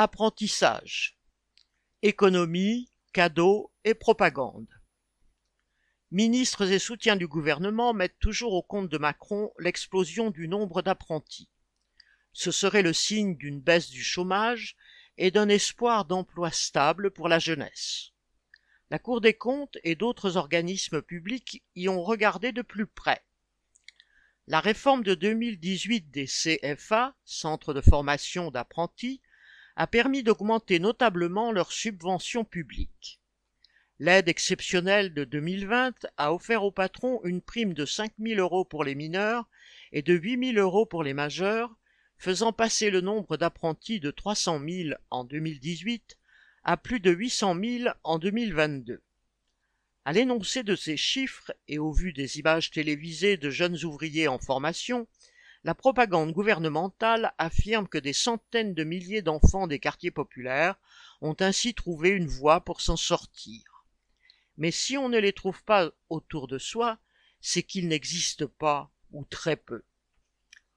Apprentissage. Économie, cadeaux et propagande. Ministres et soutiens du gouvernement mettent toujours au compte de Macron l'explosion du nombre d'apprentis. Ce serait le signe d'une baisse du chômage et d'un espoir d'emploi stable pour la jeunesse. La Cour des comptes et d'autres organismes publics y ont regardé de plus près. La réforme de 2018 des CFA, Centres de formation d'apprentis, a permis d'augmenter notablement leurs subventions publiques. L'aide exceptionnelle de 2020 a offert aux patrons une prime de 5 000 euros pour les mineurs et de 8 000 euros pour les majeurs, faisant passer le nombre d'apprentis de 300 000 en 2018 à plus de 800 000 en 2022. À l'énoncé de ces chiffres et au vu des images télévisées de jeunes ouvriers en formation, la propagande gouvernementale affirme que des centaines de milliers d'enfants des quartiers populaires ont ainsi trouvé une voie pour s'en sortir. Mais si on ne les trouve pas autour de soi, c'est qu'ils n'existent pas, ou très peu.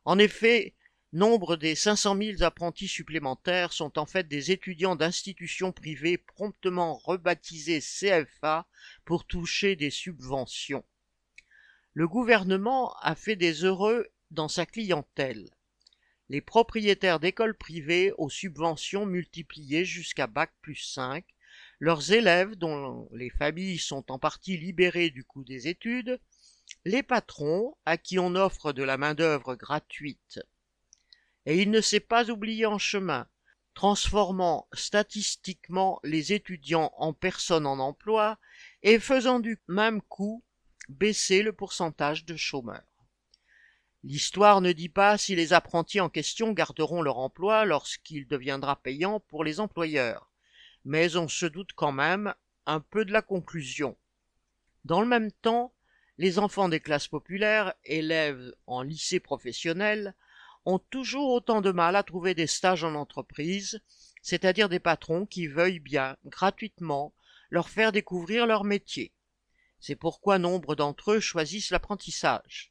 En effet, nombre des 500 000 apprentis supplémentaires sont en fait des étudiants d'institutions privées promptement rebaptisées CFA pour toucher des subventions. Le gouvernement a fait des heureux dans sa clientèle. Les propriétaires d'écoles privées aux subventions multipliées jusqu'à Bac plus 5, leurs élèves dont les familles sont en partie libérées du coût des études, les patrons à qui on offre de la main-d'œuvre gratuite. Et il ne s'est pas oublié en chemin, transformant statistiquement les étudiants en personnes en emploi et faisant du même coup baisser le pourcentage de chômeurs. L'histoire ne dit pas si les apprentis en question garderont leur emploi lorsqu'il deviendra payant pour les employeurs, mais on se doute quand même un peu de la conclusion. Dans le même temps, les enfants des classes populaires, élèves en lycée professionnel, ont toujours autant de mal à trouver des stages en entreprise, c'est-à-dire des patrons qui veuillent bien, gratuitement, leur faire découvrir leur métier. C'est pourquoi nombre d'entre eux choisissent l'apprentissage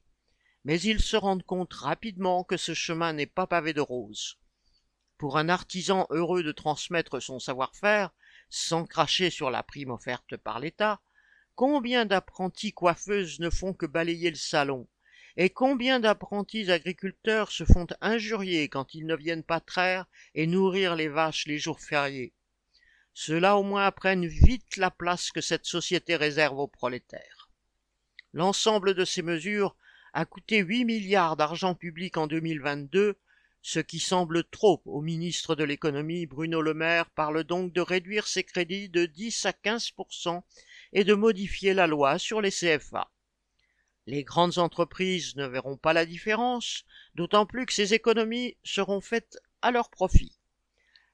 mais ils se rendent compte rapidement que ce chemin n'est pas pavé de roses. Pour un artisan heureux de transmettre son savoir-faire, sans cracher sur la prime offerte par l'État, combien d'apprentis coiffeuses ne font que balayer le salon, et combien d'apprentis agriculteurs se font injurier quand ils ne viennent pas traire et nourrir les vaches les jours fériés? Ceux-là au moins apprennent vite la place que cette société réserve aux prolétaires. L'ensemble de ces mesures a coûté 8 milliards d'argent public en 2022, ce qui semble trop au ministre de l'économie Bruno Le Maire parle donc de réduire ses crédits de 10 à 15% et de modifier la loi sur les CFA. Les grandes entreprises ne verront pas la différence, d'autant plus que ces économies seront faites à leur profit.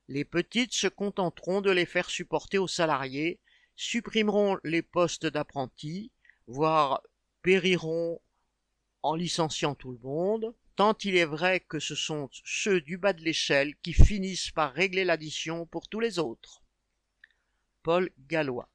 Les petites se contenteront de les faire supporter aux salariés, supprimeront les postes d'apprentis, voire périront en licenciant tout le monde, tant il est vrai que ce sont ceux du bas de l'échelle qui finissent par régler l'addition pour tous les autres. Paul Gallois